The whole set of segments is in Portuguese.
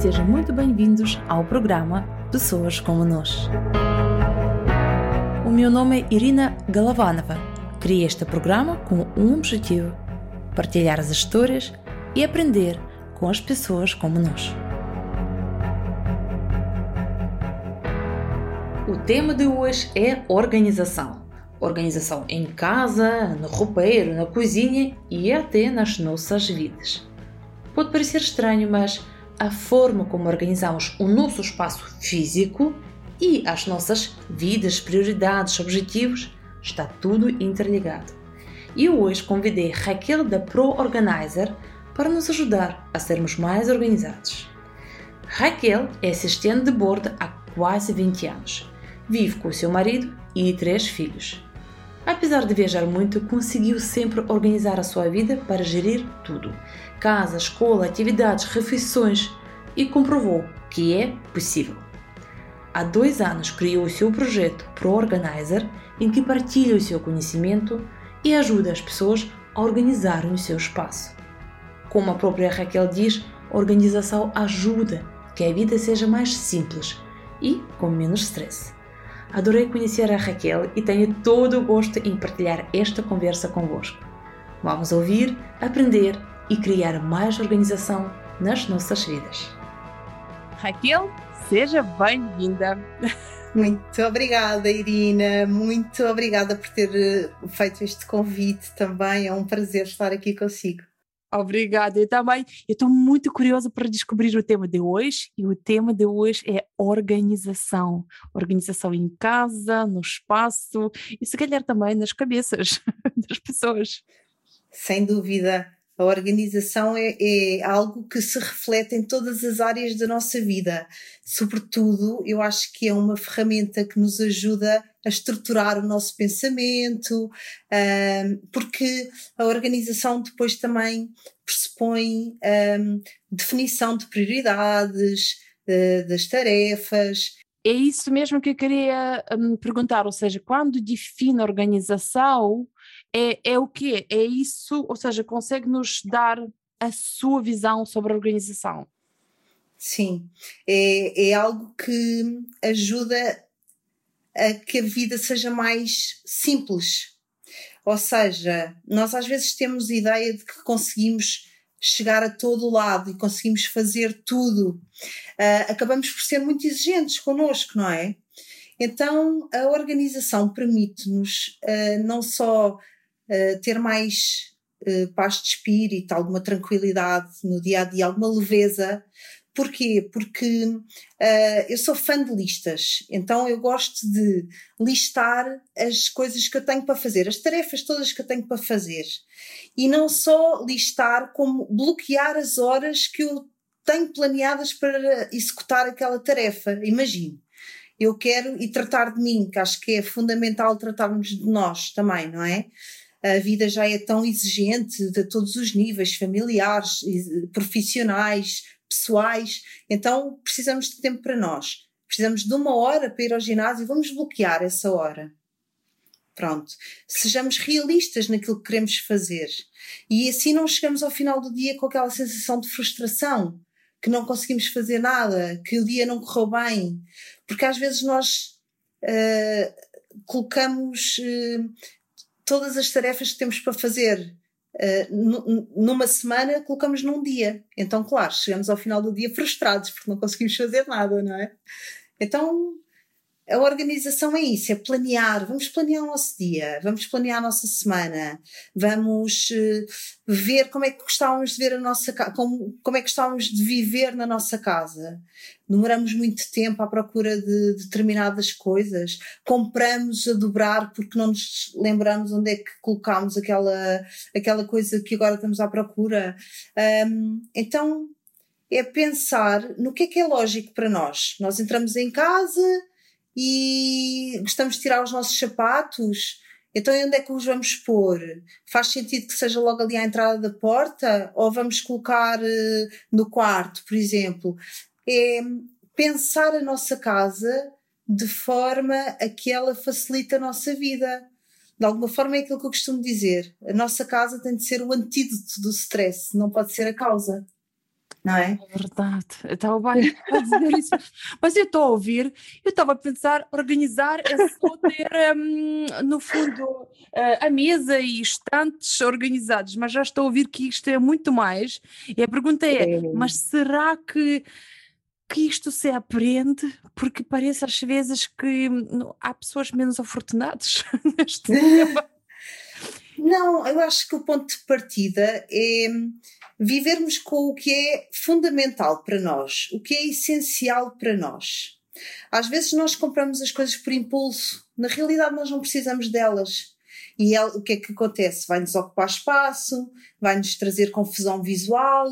sejam muito bem-vindos ao programa Pessoas como Nós. O meu nome é Irina Galovanova. Criei este programa com um objetivo: partilhar as histórias e aprender com as pessoas como nós. O tema de hoje é organização. Organização em casa, no roupeiro, na cozinha e até nas nossas vidas. Pode parecer estranho, mas a forma como organizamos o nosso espaço físico e as nossas vidas, prioridades, objetivos, está tudo interligado. E hoje convidei Raquel da Pro Organizer para nos ajudar a sermos mais organizados. Raquel é assistente de bordo há quase 20 anos. Vive com o seu marido e três filhos. Apesar de viajar muito, conseguiu sempre organizar a sua vida para gerir tudo: casa, escola, atividades, refeições e comprovou que é possível. Há dois anos criou seu projeto Pro Organizer, em que partilha o seu conhecimento e ajuda as pessoas a organizarem o seu espaço. Como a própria Raquel diz, organização ajuda que a vida seja mais simples e com menos stress. Adorei conhecer a Raquel e tenho todo o gosto em partilhar esta conversa convosco. Vamos ouvir, aprender e criar mais organização nas nossas vidas. Raquel, seja bem-vinda. Muito obrigada, Irina. Muito obrigada por ter eh, feito este convite também. É um prazer estar aqui consigo. Obrigada, eu também. Eu estou muito curiosa para descobrir o tema de hoje e o tema de hoje é organização. Organização em casa, no espaço e se calhar também nas cabeças das pessoas. Sem dúvida. A organização é, é, algo que se reflete em todas as áreas da nossa vida. Sobretudo, eu acho que é uma ferramenta que nos ajuda a estruturar o nosso pensamento, porque a organização depois também pressupõe definição de prioridades, uh, das tarefas. É isso mesmo que eu queria um, perguntar, ou seja, quando define organização, é, é o quê? É isso, ou seja, consegue nos dar a sua visão sobre a organização? Sim, é, é algo que ajuda a que a vida seja mais simples. Ou seja, nós às vezes temos ideia de que conseguimos chegar a todo lado e conseguimos fazer tudo. Uh, acabamos por ser muito exigentes connosco, não é? Então, a organização permite-nos uh, não só uh, ter mais uh, paz de espírito, alguma tranquilidade no dia a dia, alguma leveza. Porquê? Porque uh, eu sou fã de listas, então eu gosto de listar as coisas que eu tenho para fazer, as tarefas todas que eu tenho para fazer. E não só listar, como bloquear as horas que eu tenho planeadas para executar aquela tarefa. Imagine, eu quero e tratar de mim, que acho que é fundamental tratarmos de nós também, não é? A vida já é tão exigente de todos os níveis, familiares, profissionais, pessoais, então precisamos de tempo para nós. Precisamos de uma hora para ir ao ginásio, vamos bloquear essa hora. Pronto. Sejamos realistas naquilo que queremos fazer. E assim não chegamos ao final do dia com aquela sensação de frustração, que não conseguimos fazer nada, que o dia não correu bem. Porque às vezes nós uh, colocamos uh, todas as tarefas que temos para fazer uh, numa semana, colocamos num dia. Então, claro, chegamos ao final do dia frustrados porque não conseguimos fazer nada, não é? Então, a organização é isso, é planear. Vamos planear o nosso dia, vamos planear a nossa semana, vamos uh, ver como é que gostávamos de ver a nossa como, como é que gostávamos de viver na nossa casa. Demoramos muito tempo à procura de, de determinadas coisas, compramos a dobrar porque não nos lembramos onde é que colocámos aquela, aquela coisa que agora estamos à procura. Um, então, é pensar no que é que é lógico para nós. Nós entramos em casa, e gostamos de tirar os nossos sapatos. Então, onde é que os vamos pôr? Faz sentido que seja logo ali à entrada da porta? Ou vamos colocar uh, no quarto, por exemplo? É pensar a nossa casa de forma a que ela facilite a nossa vida. De alguma forma é aquilo que eu costumo dizer. A nossa casa tem de ser o antídoto do stress, não pode ser a causa. Não é? É verdade. Eu estava bem a dizer isso. Mas eu estou a ouvir, eu estava a pensar, organizar é só ter, um, no fundo, uh, a mesa e estantes organizados, mas já estou a ouvir que isto é muito mais. E a pergunta é, é. mas será que que isto se aprende, porque parece às vezes que hum, há pessoas menos afortunadas neste tema. Não, eu acho que o ponto de partida é vivermos com o que é fundamental para nós, o que é essencial para nós. Às vezes nós compramos as coisas por impulso, na realidade nós não precisamos delas. E é, o que é que acontece? Vai-nos ocupar espaço, vai-nos trazer confusão visual,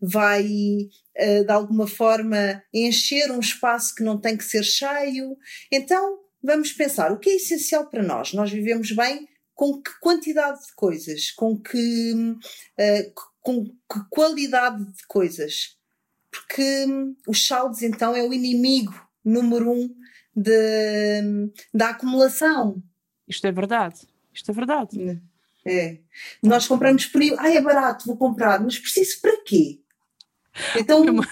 vai uh, de alguma forma encher um espaço que não tem que ser cheio. Então vamos pensar o que é essencial para nós. Nós vivemos bem com que quantidade de coisas, com que, uh, com que qualidade de coisas. Porque um, os saldos, então, é o inimigo número um de, da acumulação. Isto é verdade. Isto é verdade. É. Nós compramos por aí, ah, é barato, vou comprar, mas preciso para quê? Então. Meu,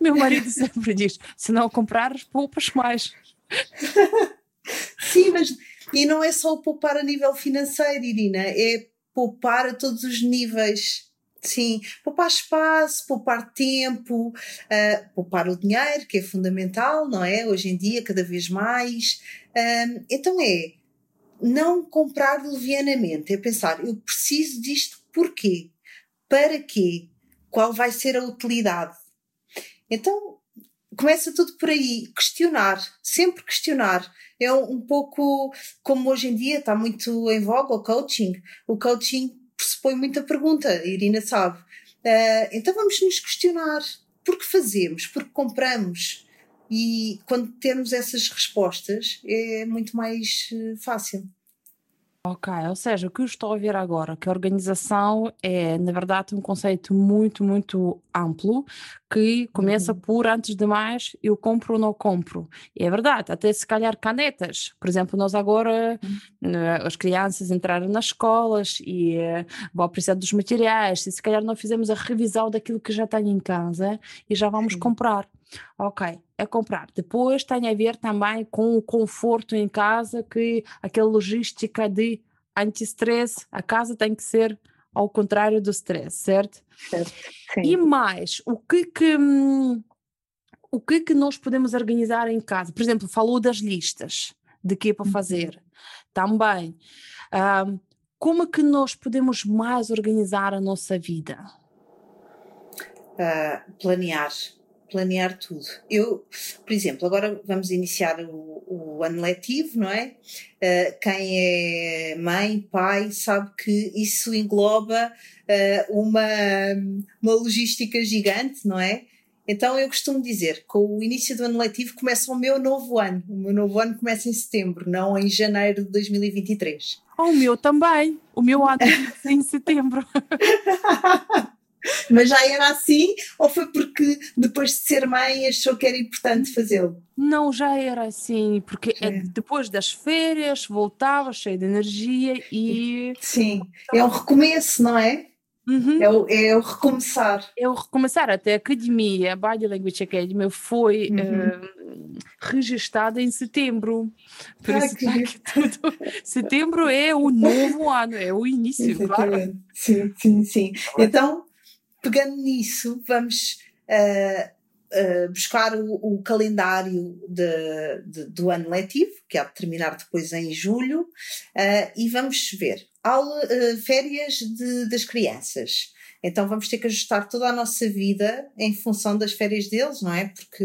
meu marido sempre diz: se não comprares, poupas mais. Sim, mas e não é só poupar a nível financeiro, Irina, é poupar a todos os níveis. Sim, poupar espaço, poupar tempo, uh, poupar o dinheiro, que é fundamental, não é? Hoje em dia, cada vez mais. Então é não comprar levianamente, é pensar, eu preciso disto porquê? Para quê? Qual vai ser a utilidade? Então, começa tudo por aí, questionar, sempre questionar. É um pouco como hoje em dia está muito em voga o coaching. O coaching pressupõe muita pergunta, a Irina sabe. Uh, então vamos nos questionar por que fazemos, por que compramos. E quando temos essas respostas é muito mais uh, fácil. Ok, ou seja, o que eu estou a ver agora, que a organização é, na verdade, um conceito muito, muito amplo, que começa uhum. por, antes de mais, eu compro ou não compro. E é verdade, até se calhar canetas. Por exemplo, nós agora, uhum. as crianças entraram nas escolas e uh, vão precisar dos materiais, e se calhar não fizemos a revisão daquilo que já tem em casa e já vamos Sim. comprar. Ok, é comprar. Depois tem a ver também com o conforto em casa, que aquela logística de anti-stress, a casa tem que ser ao contrário do stress, certo? certo. E mais, o que que hum, o que que nós podemos organizar em casa? Por exemplo, falou das listas de que é para uhum. fazer. Também, um, como é que nós podemos mais organizar a nossa vida? Uh, planear planear tudo. Eu, por exemplo, agora vamos iniciar o, o ano letivo, não é? Uh, quem é mãe, pai, sabe que isso engloba uh, uma, uma logística gigante, não é? Então eu costumo dizer, com o início do ano letivo começa o meu novo ano. O meu novo ano começa em setembro, não em janeiro de 2023. O meu também. O meu ano começa em setembro. Mas já era assim ou foi porque depois de ser mãe achou que era importante fazê-lo? Não, já era assim, porque é. depois das férias voltava cheio de energia e. Sim, é um recomeço, não é? Uhum. É, o, é o recomeçar. É o recomeçar. Até a academia, a Body Language Academy, foi uhum. uh, registada em setembro. Por ah, isso que... que tudo. setembro é o novo ano, é o início, Exatamente. claro. Sim, sim, sim. Então, pegando nisso, vamos uh, uh, buscar o, o calendário de, de, do ano letivo, que há de terminar depois em julho, uh, e vamos ver aula, férias de, das crianças. Então vamos ter que ajustar toda a nossa vida em função das férias deles, não é? Porque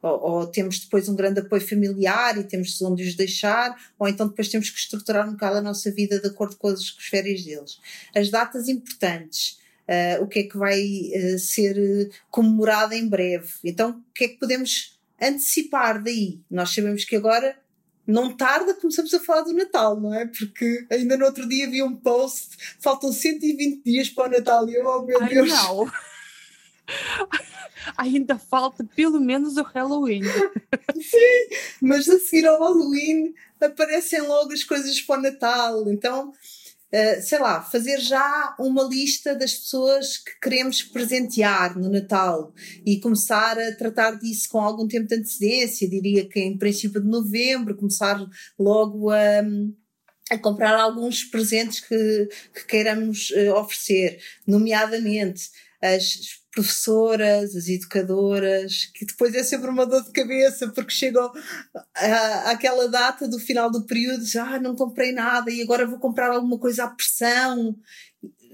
ou, ou, temos depois um grande apoio familiar e temos onde os deixar, ou então depois temos que estruturar um bocado a nossa vida de acordo com as, com as férias deles. As datas importantes uh, o que é que vai uh, ser eh, comemorado em breve. Então, o que é que podemos antecipar daí? Nós sabemos que agora não tarda, começamos a falar do Natal, não é? Porque ainda no outro dia vi um post, faltam 120 dias para o Natal e eu, oh meu Ai, Deus. Não. ainda falta pelo menos o Halloween. Sim, mas a seguir ao Halloween aparecem logo as coisas para o Natal. Então Uh, sei lá, fazer já uma lista das pessoas que queremos presentear no Natal e começar a tratar disso com algum tempo de antecedência, diria que em princípio de novembro, começar logo a, a comprar alguns presentes que, que queiramos uh, oferecer, nomeadamente as professoras, as educadoras, que depois é sempre uma dor de cabeça porque chegam àquela data do final do período, já ah, não comprei nada e agora vou comprar alguma coisa à pressão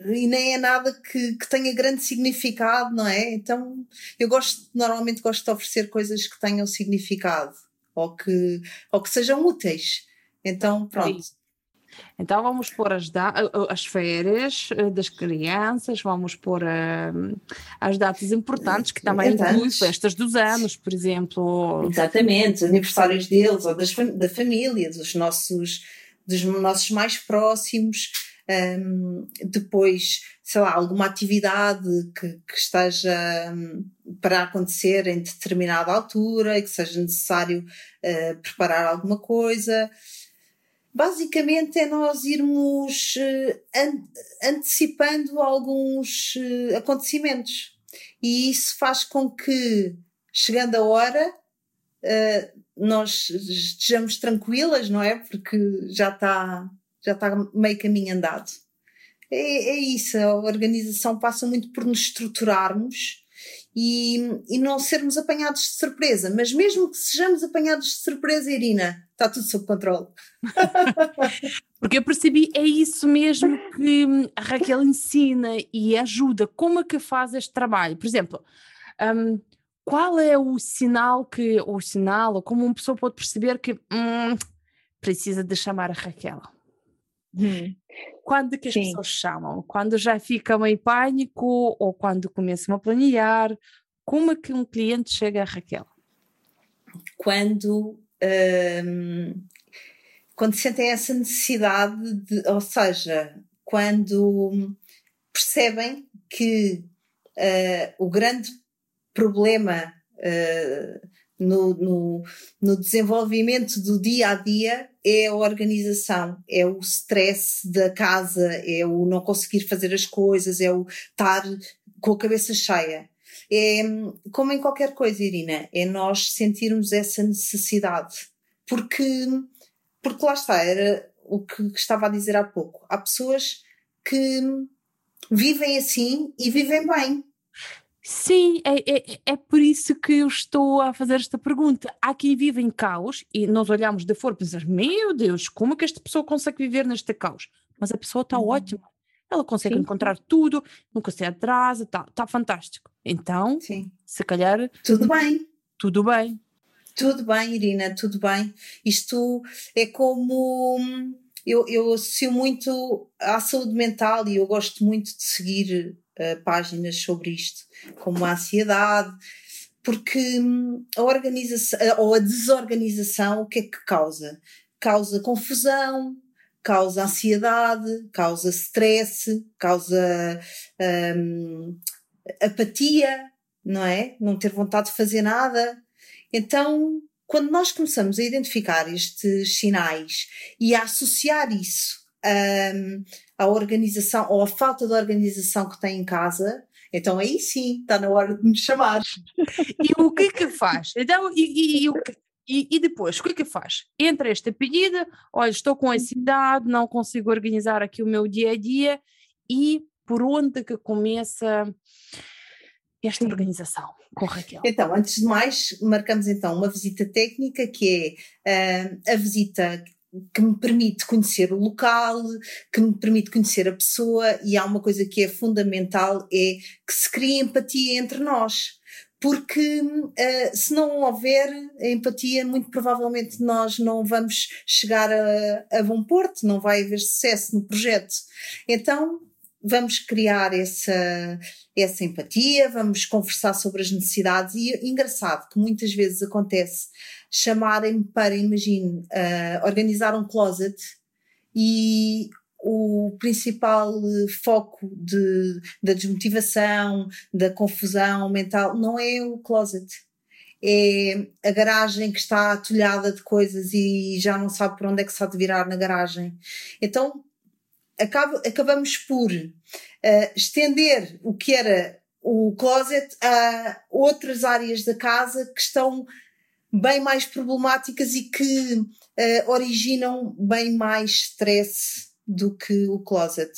e nem é nada que, que tenha grande significado, não é? Então eu gosto, normalmente gosto de oferecer coisas que tenham significado ou que, ou que sejam úteis. Então, pronto. É então vamos pôr as, as férias eh, das crianças, vamos pôr uh, as datas importantes, que também incluem festas dos anos, por exemplo. Exatamente, aniversários deles ou das, da família, dos nossos, dos nossos mais próximos. Um, depois, sei lá, alguma atividade que, que esteja um, para acontecer em determinada altura e que seja necessário uh, preparar alguma coisa basicamente é nós irmos uh, antecipando alguns uh, acontecimentos. E isso faz com que, chegando a hora, uh, nós estejamos tranquilas, não é? Porque já está já está meio caminho andado. É, é isso, a organização passa muito por nos estruturarmos e, e não sermos apanhados de surpresa. Mas mesmo que sejamos apanhados de surpresa, Irina, está tudo sob controle. Porque eu percebi, é isso mesmo que a Raquel ensina e ajuda. Como é que faz este trabalho? Por exemplo, um, qual é o sinal que, ou sinal, ou como uma pessoa pode perceber que hum, precisa de chamar a Raquel? Hum. Quando que as Sim. pessoas chamam? Quando já ficam em pânico ou quando começam a planear? Como é que um cliente chega a Raquel? Quando, hum, quando sentem essa necessidade de, ou seja, quando percebem que uh, o grande problema uh, no, no, no, desenvolvimento do dia a dia é a organização, é o stress da casa, é o não conseguir fazer as coisas, é o estar com a cabeça cheia. É como em qualquer coisa, Irina, é nós sentirmos essa necessidade. Porque, porque lá está, era o que estava a dizer há pouco. Há pessoas que vivem assim e vivem bem. Sim, é, é, é por isso que eu estou a fazer esta pergunta. Há quem vive em caos e nós olhamos de fora e pensamos: meu Deus, como é que esta pessoa consegue viver neste caos? Mas a pessoa está uhum. ótima. Ela consegue Sim. encontrar tudo, nunca se atrasa, está tá fantástico. Então, Sim. se calhar. Tudo bem. Tudo bem. Tudo bem, Irina, tudo bem. Isto é como. Eu, eu associo muito à saúde mental e eu gosto muito de seguir uh, páginas sobre isto, como a ansiedade, porque hum, a organização ou a desorganização o que é que causa? Causa confusão, causa ansiedade, causa stress, causa um, apatia, não é? Não ter vontade de fazer nada. Então, quando nós começamos a identificar estes sinais e a associar isso um, à organização ou à falta de organização que tem em casa, então aí sim, está na hora de me chamar. E o que é que faz? Então, e, e, e, e, depois, o que é que faz? Entra esta pedida, olha, estou com ansiedade, não consigo organizar aqui o meu dia a dia, e por onde que começa esta organização com Raquel? Então, antes de mais, marcamos então uma visita técnica, que é uh, a visita que me permite conhecer o local, que me permite conhecer a pessoa, e há uma coisa que é fundamental, é que se crie empatia entre nós. Porque uh, se não houver empatia, muito provavelmente nós não vamos chegar a, a bom porto, não vai haver sucesso no projeto. Então, vamos criar essa, essa empatia, vamos conversar sobre as necessidades e engraçado que muitas vezes acontece chamarem-me para, imagine, uh, organizar um closet e o principal foco de, da desmotivação, da confusão mental, não é o closet. É a garagem que está atulhada de coisas e já não sabe por onde é que se há de virar na garagem. Então, acaba, acabamos por uh, estender o que era o closet a outras áreas da casa que estão bem mais problemáticas e que uh, originam bem mais stress do que o closet.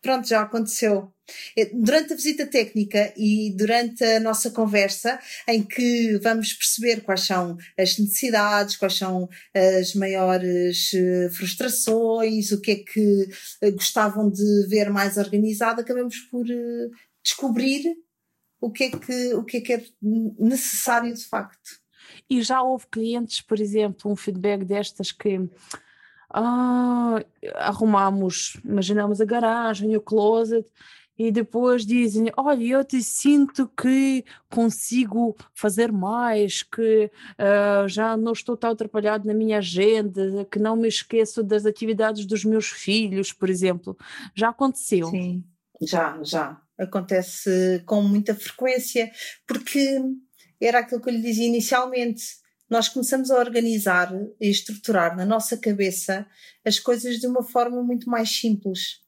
Pronto, já aconteceu. É, durante a visita técnica e durante a nossa conversa, em que vamos perceber quais são as necessidades, quais são as maiores eh, frustrações, o que é que eh, gostavam de ver mais organizado, acabamos por descobrir o que é que, o que, é, que é necessário de facto. E já houve clientes, por exemplo, um feedback destas que ah, arrumamos, imaginamos a garagem, o closet, e depois dizem: Olha, eu te sinto que consigo fazer mais, que uh, já não estou tão atrapalhado na minha agenda, que não me esqueço das atividades dos meus filhos, por exemplo. Já aconteceu? Sim, já, já. Acontece com muita frequência, porque era aquilo que eu lhe dizia inicialmente. Nós começamos a organizar e estruturar na nossa cabeça as coisas de uma forma muito mais simples.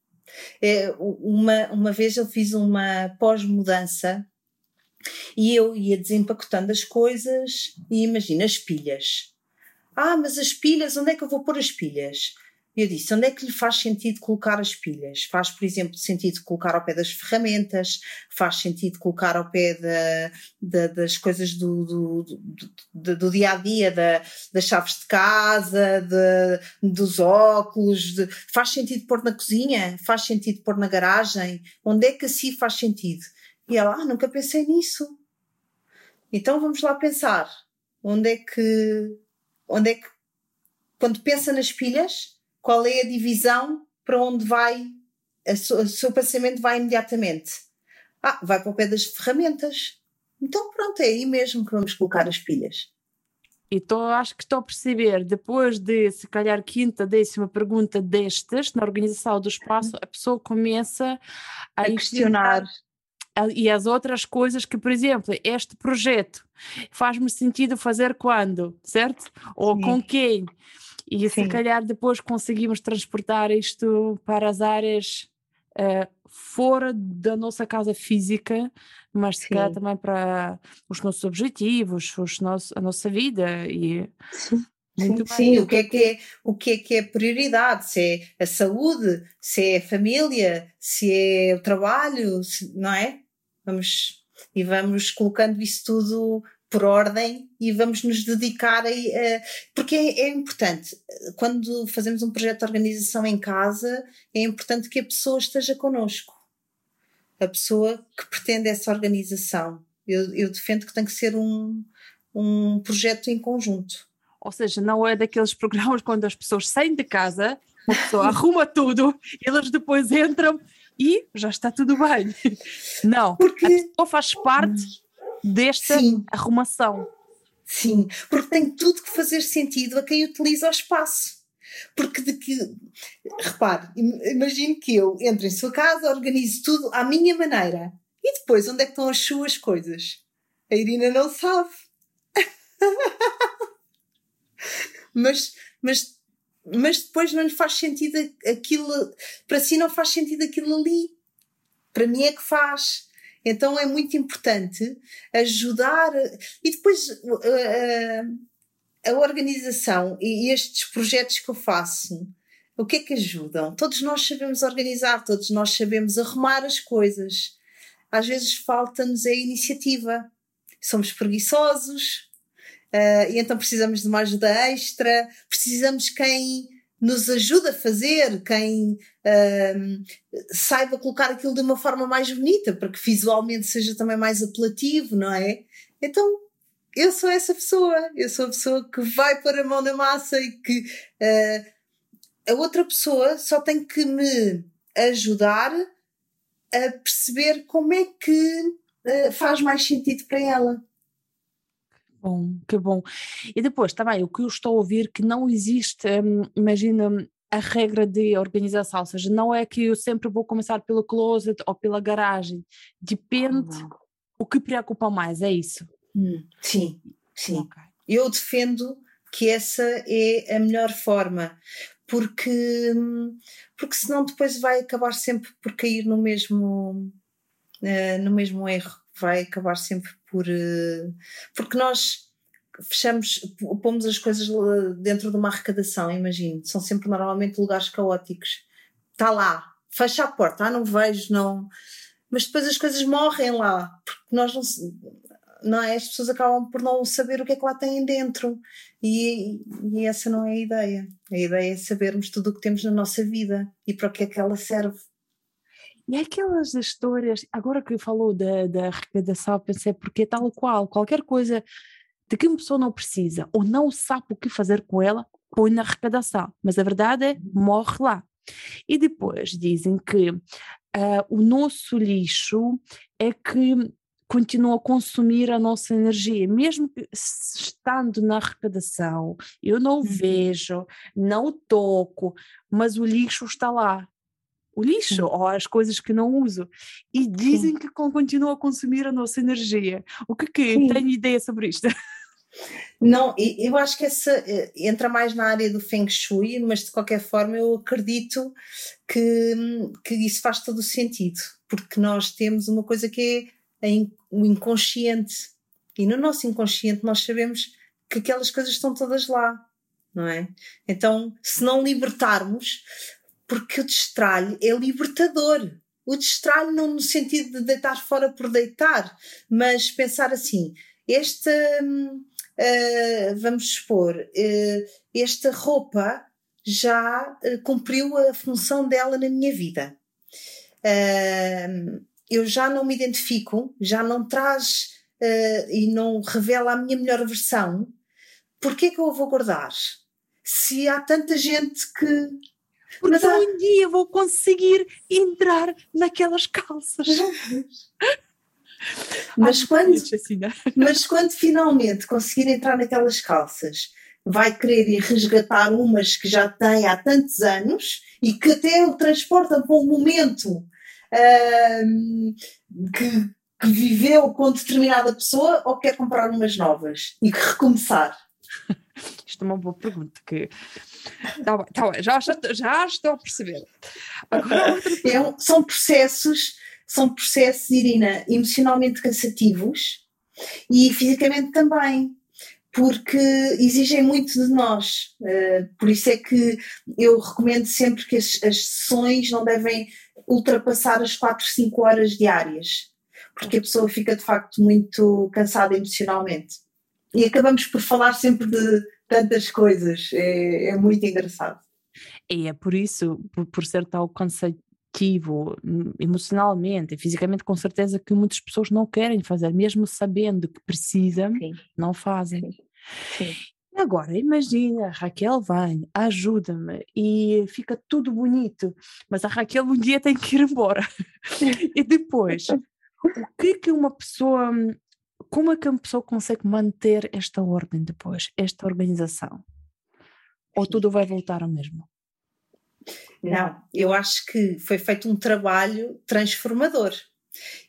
É, uma, uma vez eu fiz uma pós-mudança e eu ia desempacotando as coisas e imagina as pilhas. Ah, mas as pilhas, onde é que eu vou pôr as pilhas? Eu disse: onde é que lhe faz sentido colocar as pilhas? Faz, por exemplo, sentido colocar ao pé das ferramentas, faz sentido colocar ao pé da, da, das coisas do, do, do, do, dia a dia, da, das chaves de casa, de, dos óculos, de, faz sentido pôr na cozinha, faz sentido pôr na garagem, onde é que assim faz sentido? E ela, ah, nunca pensei nisso. Então vamos lá pensar. Onde é que, onde é que, quando pensa nas pilhas, qual é a divisão para onde vai, o seu pensamento vai imediatamente. Ah, vai para o pé das ferramentas. Então pronto, é aí mesmo que vamos colocar as pilhas. Então acho que estou a perceber, depois de se calhar quinta, décima pergunta destas, na organização do espaço, a pessoa começa a, a questionar e as outras coisas que, por exemplo, este projeto faz-me sentido fazer quando, certo? Ou Sim. com quem? E Sim. se calhar depois conseguimos transportar isto para as áreas uh, fora da nossa casa física, mas se Sim. calhar também para os nossos objetivos, os nossos, a nossa vida e Sim. Sim, sim, o que é que é, o que é que é prioridade? Se é a saúde, se é a família, se é o trabalho, se, não é? Vamos e vamos colocando isso tudo por ordem e vamos nos dedicar a. a porque é, é, importante, quando fazemos um projeto de organização em casa, é importante que a pessoa esteja connosco. A pessoa que pretende essa organização. Eu, eu defendo que tem que ser um, um projeto em conjunto. Ou seja, não é daqueles programas quando as pessoas saem de casa, a pessoa arruma tudo, elas depois entram e já está tudo bem. Não, Porque... a pessoa faz parte desta Sim. arrumação. Sim, porque tem tudo que fazer sentido a quem utiliza o espaço. Porque de que, repare, imagine que eu entro em sua casa, organizo tudo à minha maneira. E depois, onde é que estão as suas coisas? A Irina não sabe. mas, mas, mas depois não lhe faz sentido aquilo, para si não faz sentido aquilo ali. Para mim é que faz. Então é muito importante ajudar. E depois a, a organização e estes projetos que eu faço, o que é que ajudam? Todos nós sabemos organizar, todos nós sabemos arrumar as coisas. Às vezes falta-nos a iniciativa. Somos preguiçosos, Uh, e então precisamos de uma ajuda extra, precisamos quem nos ajuda a fazer, quem saiba colocar aquilo de uma forma mais bonita, para que visualmente seja também mais apelativo, não é? Então, eu sou essa pessoa, eu sou a pessoa que vai pôr a mão na massa e que uh, a outra pessoa só tem que me ajudar a perceber como é que uh, faz mais sentido para ela bom, que bom. E depois, também, o que eu estou a ouvir que não existe, hum, imagina, a regra de organização, ou seja, não é que eu sempre vou começar pelo closet ou pela garagem, depende o que preocupa mais, é isso? Hum, sim, sim. Okay. Eu defendo que essa é a melhor forma, porque, porque senão depois vai acabar sempre por cair no mesmo, uh, no mesmo erro, vai acabar sempre por. Uh, porque nós fechamos, pomos as coisas dentro de uma arrecadação, imagino, são sempre normalmente lugares caóticos. Está lá, fecha a porta, ah, não vejo, não. Mas depois as coisas morrem lá, porque nós não, não é? As pessoas acabam por não saber o que é que lá têm dentro. E, e essa não é a ideia. A ideia é sabermos tudo o que temos na nossa vida e para o que é que ela serve. E aquelas histórias, agora que falou da, da arrecadação, pensei, porque é tal qual, qualquer coisa de que uma pessoa não precisa ou não sabe o que fazer com ela, põe na arrecadação. Mas a verdade é, morre lá. E depois dizem que uh, o nosso lixo é que continua a consumir a nossa energia, mesmo estando na arrecadação, eu não uhum. vejo, não toco, mas o lixo está lá. O lixo ou as coisas que não uso. E dizem Sim. que continua a consumir a nossa energia. O que que Sim. tem ideia sobre isto? Não, eu acho que essa eh, entra mais na área do Feng Shui, mas de qualquer forma eu acredito que, que isso faz todo o sentido, porque nós temos uma coisa que é o inconsciente, e no nosso inconsciente nós sabemos que aquelas coisas estão todas lá, não é? Então, se não libertarmos, porque o destralho é libertador. O destralho não no sentido de deitar fora por deitar, mas pensar assim, esta. Hum, uh, vamos supor, uh, esta roupa já uh, cumpriu a função dela na minha vida. eu já não me identifico, já não traz e não revela a minha melhor versão. Porquê que eu a vou guardar? Se há tanta gente que porque Mas, um dia vou conseguir entrar naquelas calças. Mas, quando, mas quando finalmente conseguir entrar naquelas calças, vai querer ir resgatar umas que já tem há tantos anos e que até o transporta para um momento que, que, viveu com determinada pessoa ou quer comprar umas novas e que recomeçar? Isto é uma boa pergunta. Que... Tá bem, tá bem, já, já estou a perceber. Agora, é, são processos são processos, Irina, emocionalmente cansativos e fisicamente também, porque exigem muito de nós. Uh, por isso é que eu recomendo sempre que as, as sessões não devem ultrapassar as 4, 5 horas diárias, porque a pessoa fica de facto muito cansada emocionalmente. E acabamos por falar sempre de tantas coisas, é, é muito engraçado. E é por isso, por, por ser tal conceito ativo hum, emocionalmente e fisicamente, com certeza que muitas pessoas não querem fazer, mesmo sabendo que precisam, Sim. não fazem. Sim. Sim. Agora, imagina, Raquel vem, ajuda-me e fica tudo bonito, mas a Raquel um dia tem que ir embora. e depois, o que que uma pessoa, como é que uma pessoa consegue manter esta ordem depois, esta organização? Ou tudo vai voltar ao mesmo? Não, eu acho que foi feito um trabalho transformador.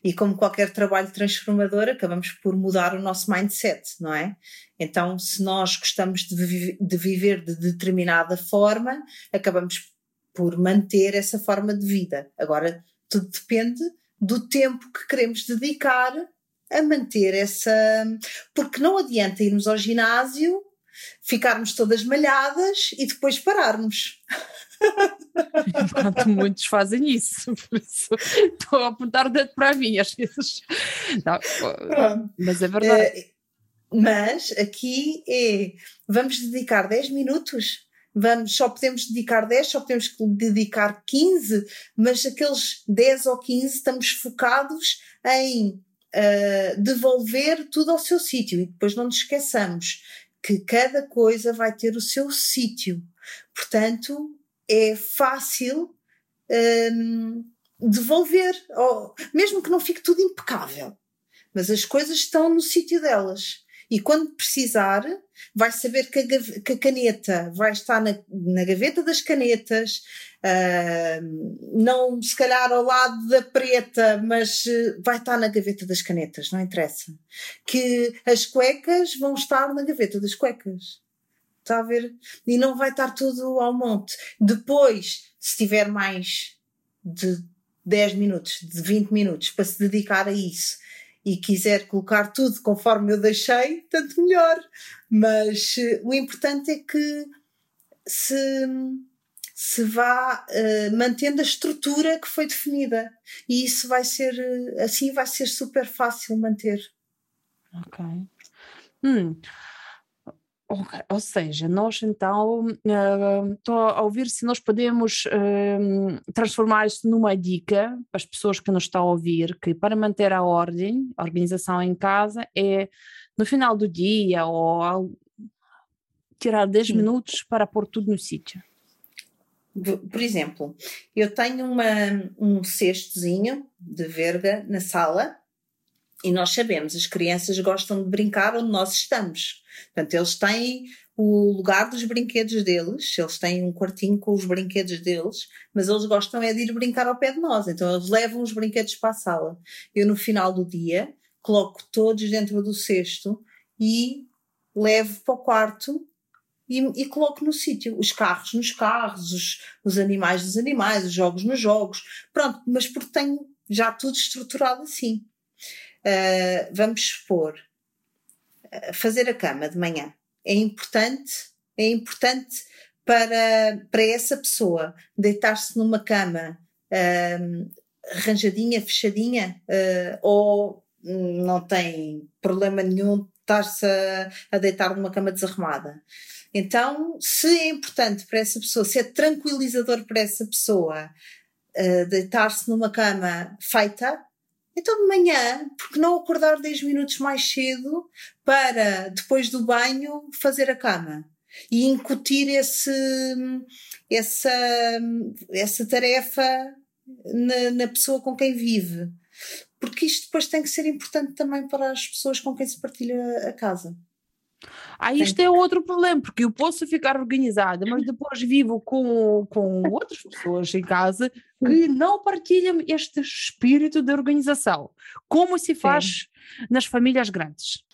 E como qualquer trabalho transformador, acabamos por mudar o nosso mindset, não é? Então, se nós gostamos de, vi de viver de determinada forma, acabamos por manter essa forma de vida. Agora, tudo depende do tempo que queremos dedicar a manter essa. Porque não adianta irmos ao ginásio, ficarmos todas malhadas e depois pararmos. Enquanto muitos fazem isso, isso estou a apontar o dedo para mim às vezes. Não, mas é verdade. É, mas aqui é, vamos dedicar 10 minutos, vamos, só podemos dedicar 10, só podemos dedicar 15, mas aqueles 10 ou 15 estamos focados em uh, devolver tudo ao seu sítio e depois não nos esqueçamos que cada coisa vai ter o seu sítio. Portanto, é fácil um, devolver, ou, mesmo que não fique tudo impecável. Mas as coisas estão no sítio delas. E quando precisar, vai saber que a, que a caneta vai estar na, na gaveta das canetas, uh, não se calhar ao lado da preta, mas uh, vai estar na gaveta das canetas, não interessa. Que as cuecas vão estar na gaveta das cuecas. Está a ver? E não vai estar tudo ao monte. Depois, se tiver mais de 10 minutos, de 20 minutos para se dedicar a isso e quiser colocar tudo conforme eu deixei, tanto melhor. Mas uh, o importante é que se, se vá uh, mantendo a estrutura que foi definida. E isso vai ser, uh, assim vai ser super fácil manter. Ok. Hum. Ou seja, nós então, uh, estou a ouvir se nós podemos uh, transformar isto numa dica para as pessoas que nos estão a ouvir, que para manter a ordem, a organização em casa, é no final do dia ou ao, tirar 10 Sim. minutos para pôr tudo no sítio. Por exemplo, eu tenho uma, um cestozinho de verga na sala e nós sabemos, as crianças gostam de brincar onde nós estamos. Portanto, eles têm o lugar dos brinquedos deles, eles têm um quartinho com os brinquedos deles, mas eles gostam é de ir brincar ao pé de nós, então eles levam os brinquedos para a sala. Eu, no final do dia, coloco todos dentro do cesto e levo para o quarto e, e coloco no sítio. Os carros nos carros, os, os animais nos animais, os jogos nos jogos. Pronto, mas porque tenho já tudo estruturado assim. Uh, vamos supor, uh, fazer a cama de manhã é importante, é importante para, para essa pessoa deitar-se numa cama uh, arranjadinha, fechadinha, ou não tem problema nenhum estar-se a, a deitar numa cama desarrumada. Então, se é importante para essa pessoa, se é tranquilizador para essa pessoa uh, deitar-se numa cama feita, então de manhã, porque não acordar 10 minutos mais cedo para, depois do banho, fazer a cama? E incutir esse, essa, essa tarefa na, na pessoa com quem vive. Porque isto depois tem que ser importante também para as pessoas com quem se partilha a casa. Ah, isto é outro problema, porque eu posso ficar organizada, mas depois vivo com, com outras pessoas em casa que não partilham este espírito de organização, como se faz Sim. nas famílias grandes.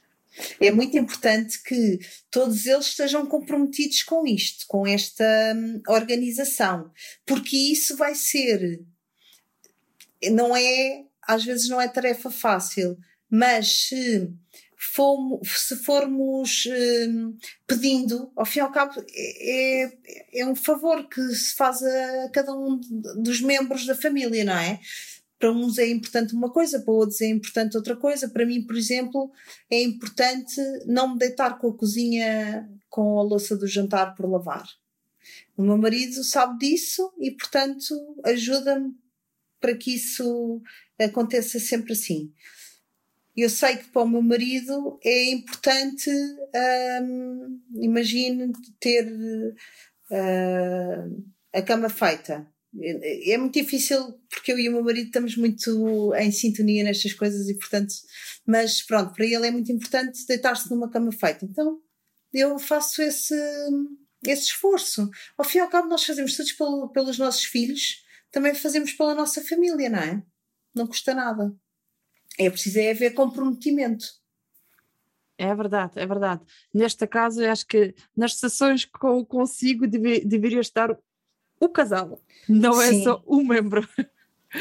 É muito importante que todos eles estejam comprometidos com isto, com esta hum, organização, porque isso vai ser, não é, às vezes não é tarefa fácil, mas se fomos, se formos hum, pedindo, ao fim e ao cabo, é, é, é um favor que se faz a cada um dos membros da família, não é? Para uns é importante uma coisa, para outros é importante outra coisa. Para mim, por exemplo, é importante não me deitar com a cozinha com a louça do jantar por lavar. O meu marido sabe disso e, portanto, ajuda-me para que isso aconteça sempre assim eu sei que para o meu marido é importante, hum, imagine, ter uh, a cama feita. É, é muito difícil porque eu e o meu marido estamos muito em sintonia nestas coisas e, portanto, mas pronto, para ele é muito importante deitar-se numa cama feita. Então eu faço esse, esse esforço. Ao fim e ao cabo, nós fazemos tudo pelo, pelos nossos filhos, também fazemos pela nossa família, não é? Não custa nada. É preciso é haver comprometimento. É verdade, é verdade. Neste caso, eu acho que nas sessões que eu consigo deve, deveria estar o casal, não é só um membro.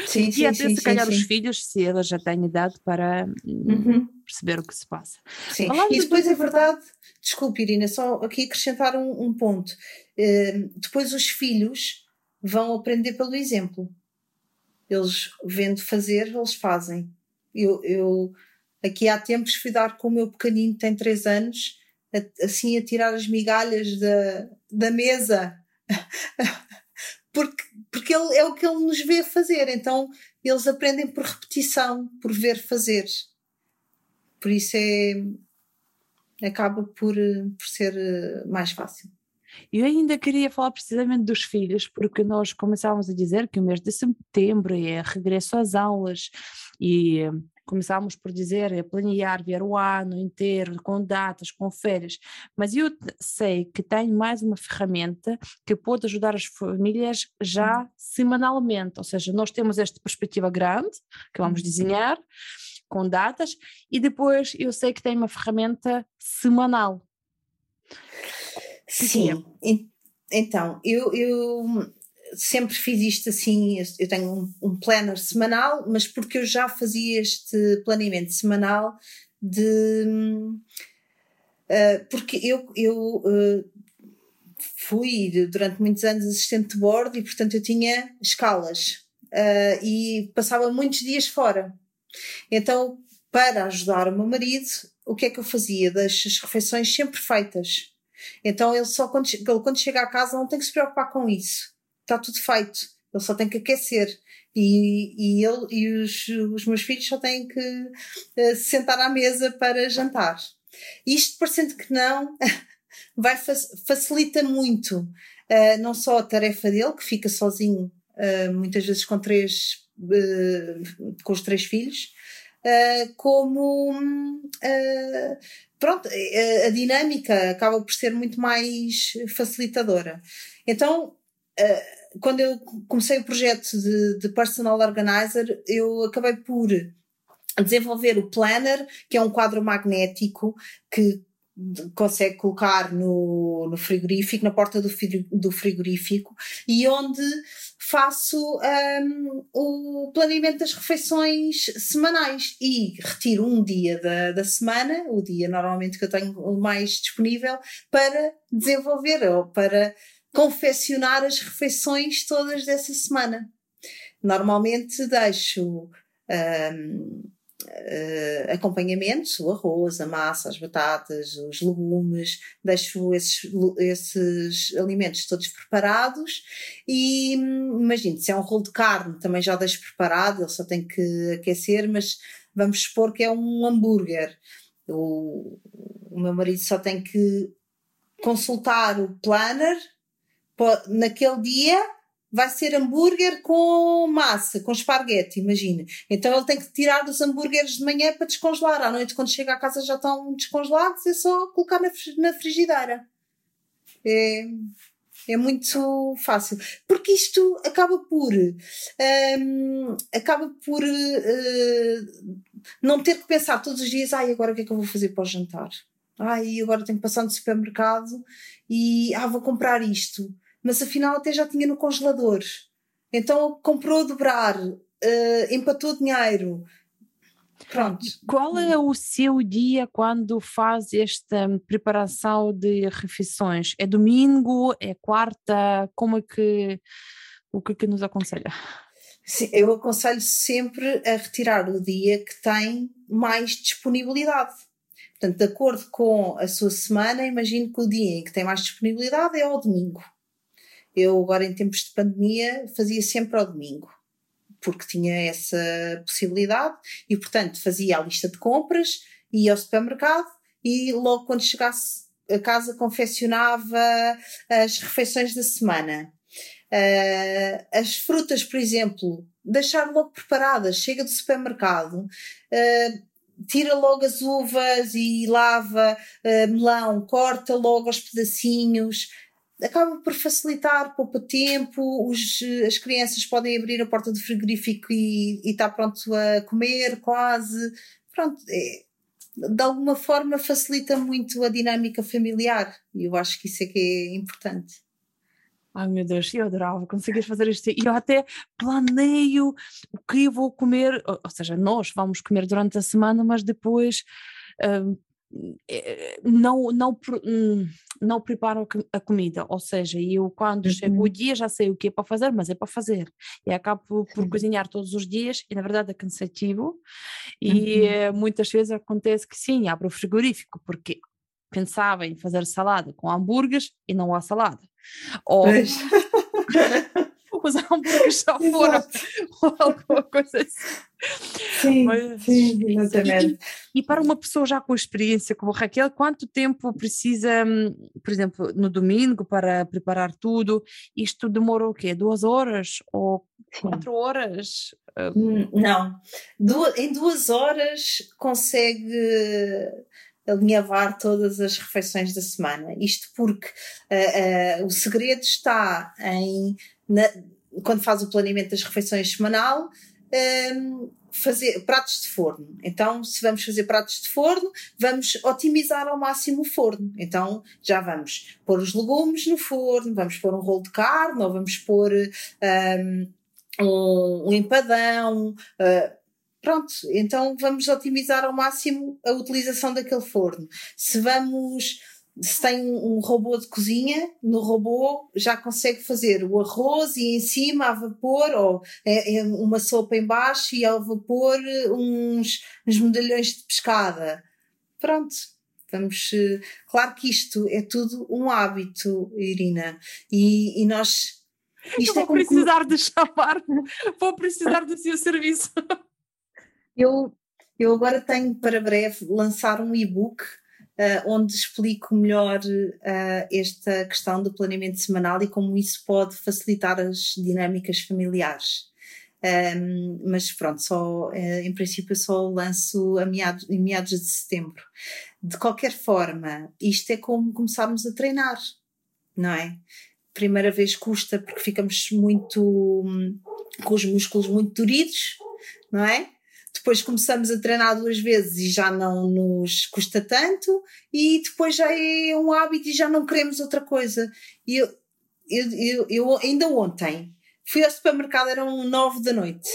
Sim, e sim, até sim, se calhar os filhos, se elas já têm idade para uhum. perceber o que se passa. Sim, Falando e depois de... é verdade, desculpe Irina, só aqui acrescentar um, um ponto. Uh, depois os filhos vão aprender pelo exemplo. Eles vendo fazer, eles fazem. Eu, eu aqui há tempos fui dar com o meu pequenino, tem 3 anos, a, assim a tirar as migalhas da, da mesa. porque, porque ele, é o que ele nos vê fazer. Então eles aprendem por repetição, por ver fazer. Por isso é acaba por, por ser eh, mais fácil. Eu ainda queria falar precisamente dos filhos, porque nós começávamos a dizer que o mês de setembro é regresso às aulas e começámos por dizer é planear, ver o ano inteiro, com datas, com férias, mas eu sei que tem mais uma ferramenta que pode ajudar as famílias já uhum. semanalmente, ou seja, nós temos esta perspectiva grande que vamos uhum. desenhar com datas e depois eu sei que tem uma ferramenta semanal Sim. Então, eu, eu sempre fiz isto assim, eu tenho um, um planner semanal, mas porque eu já fazia este planeamento semanal de. Uh, porque eu, eu uh, fui durante muitos anos assistente de bordo e, portanto, eu tinha escalas uh, e passava muitos dias fora. Então, para ajudar o meu marido, o que é que eu fazia? Deixo as refeições sempre feitas. Então, ele só quando, ele, quando chega a casa não tem que se preocupar com isso. Está tudo feito. Ele só tem que aquecer. E, e ele e os, os meus filhos só têm que uh, se sentar à mesa para jantar. Isto, parecendo que não, vai facilita muito uh, não só a tarefa dele, que fica sozinho uh, muitas vezes com três com os três filhos, como pronto, a, a, dinâmica acaba por ser muito mais facilitadora. Então, quando eu comecei o projeto de, de personal organizer, eu acabei por desenvolver o Planner, que é um quadro magnético que consegue colocar no, no frigorífico, na porta do, do frigorífico, e onde faço um, o planeamento das refeições semanais e retiro um dia da, da semana, o dia normalmente que eu tenho mais disponível, para desenvolver ou para confeccionar as refeições todas dessa semana. Normalmente deixo um, uh, acompanhamentos, o arroz, a massa, as batatas, os legumes, deixo esses, esses alimentos todos preparados e imagine, se é um rolo de carne também já deixo preparado, ele só tem que aquecer, mas vamos supor que é um hambúrguer. O, o meu marido só tem que consultar o planner naquele dia vai ser hambúrguer com massa, com esparguete, imagina. Então ele tem que tirar os hambúrgueres de manhã para descongelar. À noite, quando chega à casa, já estão descongelados, é só colocar na, frigideira. É, é muito fácil. Porque isto acaba por. Um, acaba por uh, não ter que pensar todos os dias, ai, agora o que é que eu vou fazer para o jantar? Ai, agora tenho que passar no supermercado e ah, vou comprar isto mas afinal até já tinha no congelador. Então comprou a dobrar, uh, empatou dinheiro. Pronto. Qual é o seu dia quando faz esta preparação de refeições? É domingo? É quarta? Como é que o que, é que nos aconselha? Sim, eu aconselho sempre a retirar o dia que tem mais disponibilidade. Portanto, de acordo com a sua semana, imagino que o dia em que tem mais disponibilidade é ao domingo. Eu, agora em tempos de pandemia, fazia sempre ao domingo, porque tinha essa possibilidade e, portanto, fazia a lista de compras, ia ao supermercado e logo quando chegasse a casa confeccionava as refeições da semana. Uh, as frutas, por exemplo, deixar logo preparadas, chega do supermercado, uh, tira logo as uvas e lava uh, melão, corta logo aos pedacinhos, acaba por facilitar, poupa tempo, os, as crianças podem abrir a porta do frigorífico e, e está pronto a comer quase. Pronto, é, de alguma forma facilita muito a dinâmica familiar e eu acho que isso é que é importante. Ai meu Deus, eu adorava conseguir fazer isto. E eu até planeio o que eu vou comer, ou seja, nós vamos comer durante a semana, mas depois eh, não, não, hum, não preparo a comida, ou seja, eu quando uhum. chego o dia já sei o que é para fazer, mas é para fazer. E acabo por uhum. cozinhar todos os dias e na verdade é cansativo e uhum. muitas vezes acontece que sim, abro o frigorífico porque pensava em fazer salada com hambúrgueres e não há salada. Ou os hambúrgueres já foram ou alguma coisa assim. Sim, Mas, sim, exatamente. E, e, para uma pessoa já com experiência como Raquel, quanto tempo precisa, hum, por exemplo, no domingo para preparar tudo? Isto demora o quê? Duas horas ou quatro horas? Hum, não, em duas horas consegue alinhavar todas as refeições da semana. Isto porque uh, uh, o segredo está em na, quando faz o planeamento das refeições semanal, um, fazer pratos de forno. Então, se vamos fazer pratos de forno, vamos otimizar ao máximo o forno. Então, já vamos pôr os legumes no forno, vamos pôr um rolo de carne, ou vamos pôr um, um, empadão. Uh, pronto, então vamos otimizar ao máximo a utilização daquele forno. Se vamos se tem um robô de cozinha, no robô já consegue fazer o arroz e em cima a vapor, ou é, é uma sopa em baixo e ao vapor uns, uns medalhões de pescada. Pronto, vamos. Eh, claro que isto é tudo um hábito, Irina, e, e nós. Isto Eu é vou é precisar como... de chamar, vou precisar do seu serviço. Eu, eu agora tenho para breve lançar um e-book uh, onde explico melhor uh, esta questão do planeamento semanal e como isso pode facilitar as dinâmicas familiares. Um, mas pronto, só, uh, em princípio só lanço a meados, em meados de setembro. De qualquer forma, isto é como começarmos a treinar, não é? Primeira vez custa porque ficamos muito hum, com os músculos muito duridos, não é? Depois começamos a treinar duas vezes e já não nos custa tanto, e depois já é um hábito e já não queremos outra coisa. E eu, eu, eu, eu ainda ontem fui ao supermercado, eram nove da noite.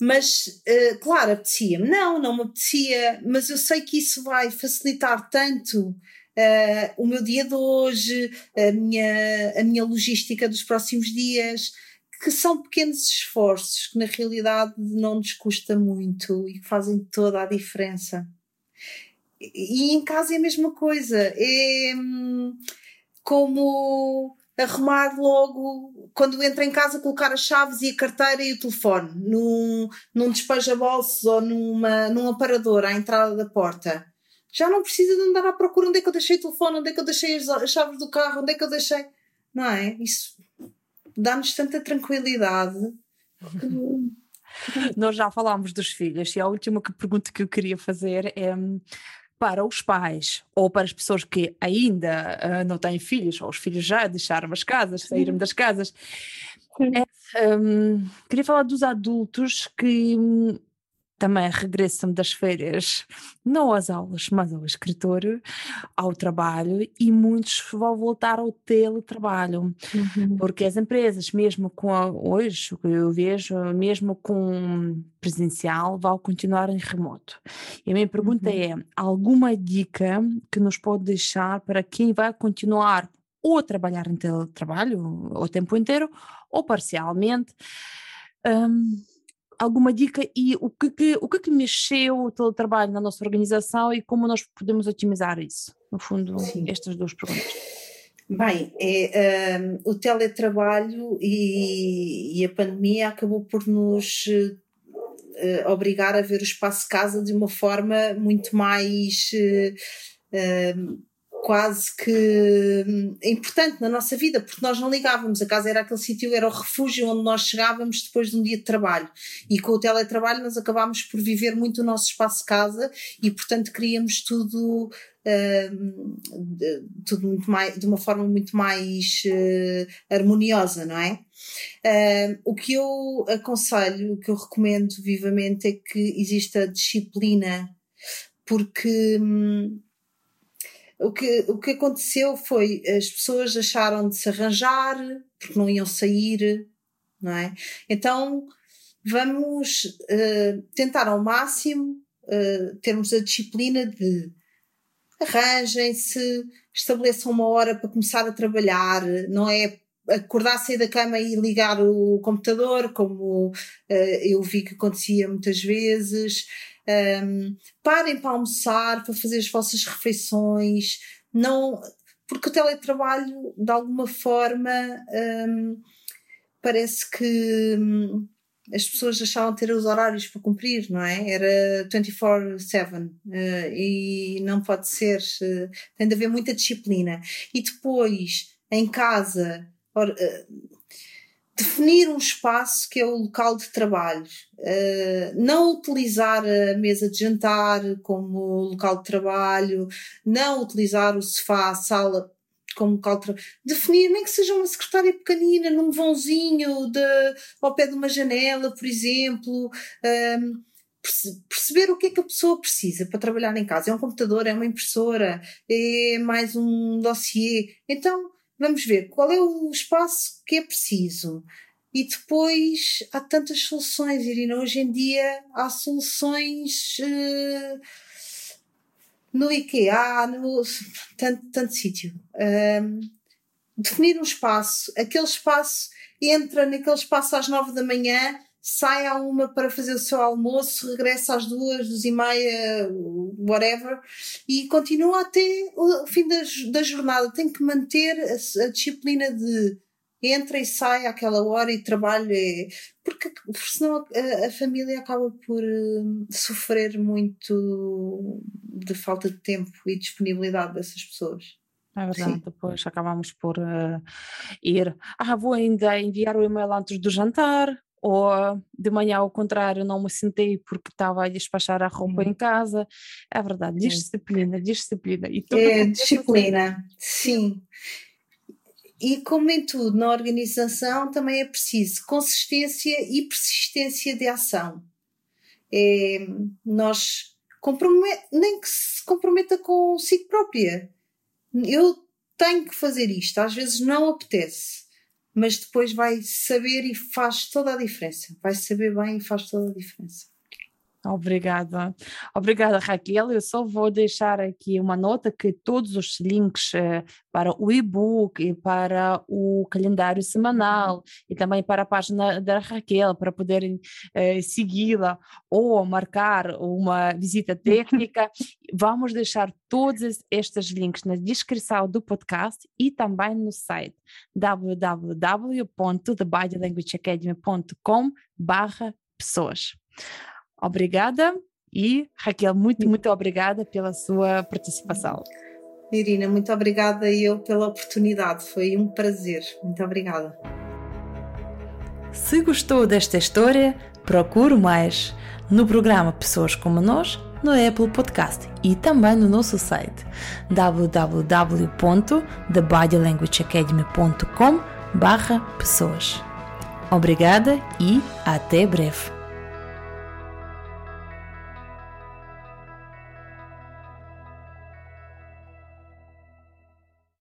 Mas, uh, claro, apetecia-me. Não, não me apetecia, mas eu sei que isso vai facilitar tanto uh, o meu dia de hoje, a minha, a minha logística dos próximos dias que são pequenos esforços que na realidade não nos custa muito e que fazem toda a diferença. E em casa é a mesma coisa, é hum, como arrumar logo, quando entra em casa, colocar as chaves e a carteira e o telefone num, num despeja-bolsos ou numa, num aparador à entrada da porta. Já não precisa de andar à procura onde é que eu deixei o telefone, onde é que eu deixei as, as chaves do carro, onde é que eu deixei. Não é? Isso dá-nos tanta tranquilidade. Nós já falámos dos filhos e a última pergunta que eu queria fazer é para os pais ou para as pessoas que ainda uh, não têm filhos ou os filhos já deixaram as casas, saíram das casas. É, um, queria falar dos adultos que também regressam das férias, não às aulas, mas ao escritório, ao trabalho, e muitos vão voltar ao teletrabalho, uhum. porque as empresas, mesmo com a, hoje, o que eu vejo, mesmo com presencial, vão continuar em remoto. E a minha pergunta uhum. é: alguma dica que nos pode deixar para quem vai continuar ou a trabalhar em teletrabalho o tempo inteiro, ou parcialmente? Um, alguma dica e o que, que, o que, que mexeu o teletrabalho na nossa organização e como nós podemos otimizar isso? No fundo, Sim. estas duas perguntas. Bem, é, um, o teletrabalho e, e, a pandemia acabou por nos uh, obrigar a ver o espaço casa de uma forma muito mais uh, quase que hum, importante na nossa vida, porque nós não ligávamos, a casa era aquele sítio, era o refúgio onde nós chegávamos depois de um dia de trabalho. E com o teletrabalho nós acabámos por viver muito o nosso espaço casa e, portanto, queríamos tudo. Uh, tudo muito mais, de uma forma muito mais uh, harmoniosa, não é? Uh, o que eu aconselho, o que eu recomendo vivamente é que exista disciplina, porque o que, o que aconteceu foi as pessoas acharam de se arranjar porque não iam sair, não é? Então vamos uh, tentar ao máximo uh, termos a disciplina de arranjem-se, estabeleçam uma hora para começar a trabalhar, não é acordar, sair da cama e ligar o computador, como uh, eu vi que acontecia muitas vezes. Um, parem para almoçar, para fazer as vossas refeições, não, porque o teletrabalho, de alguma forma, um, parece que um, as pessoas achavam ter os horários para cumprir, não é? Era 24-7 uh, e não pode ser, uh, tem de haver muita disciplina. E depois, em casa, or, uh, definir um espaço que é o local de trabalho, uh, não utilizar a mesa de jantar como local de trabalho, não utilizar o sofá, a sala como caltra, definir nem que seja uma secretária pequenina, num vãozinho de, ao pé de uma janela, por exemplo. Um, perceber o que é que a pessoa precisa para trabalhar em casa. É um computador, é uma impressora, é mais um dossiê. Então, vamos ver qual é o espaço que é preciso. E depois há tantas soluções, Irina. Hoje em dia há soluções uh, no IKEA, no tanto, tanto sítio. Um, definir um espaço, aquele espaço entra naquele espaço às nove da manhã sai a uma para fazer o seu almoço, regressa às duas, duas e meia, whatever, e continua até o fim da, da jornada. Tem que manter a, a disciplina de entra e sai àquela hora e trabalha, porque senão a, a família acaba por uh, sofrer muito de falta de tempo e disponibilidade dessas pessoas. É verdade, Sim. depois acabamos por uh, ir. Ah, vou ainda enviar o e-mail antes do jantar, ou de manhã ao contrário não me sentei porque estava a despachar a roupa hum. em casa. É verdade, disciplina, disciplina. E é, disciplina, sim. E como em tudo na organização também é preciso consistência e persistência de ação. É, nós nem que se comprometa com si própria. Eu tenho que fazer isto, às vezes não apetece mas depois vai saber e faz toda a diferença. Vai saber bem e faz toda a diferença. Obrigada. Obrigada, Raquel. Eu só vou deixar aqui uma nota que todos os links eh, para o e-book e para o calendário semanal e também para a página da Raquel para poderem eh, segui-la ou marcar uma visita técnica, vamos deixar todos estes links na descrição do podcast e também no site www.thebodylanguageacademy.com barra pessoas. Obrigada e Raquel, muito, muito obrigada pela sua participação. Irina, muito obrigada eu pela oportunidade, foi um prazer. Muito obrigada. Se gostou desta história, procure mais no programa Pessoas como Nós no Apple Podcast e também no nosso site www.thebodylanguageacademy.com barra pessoas. Obrigada e até breve.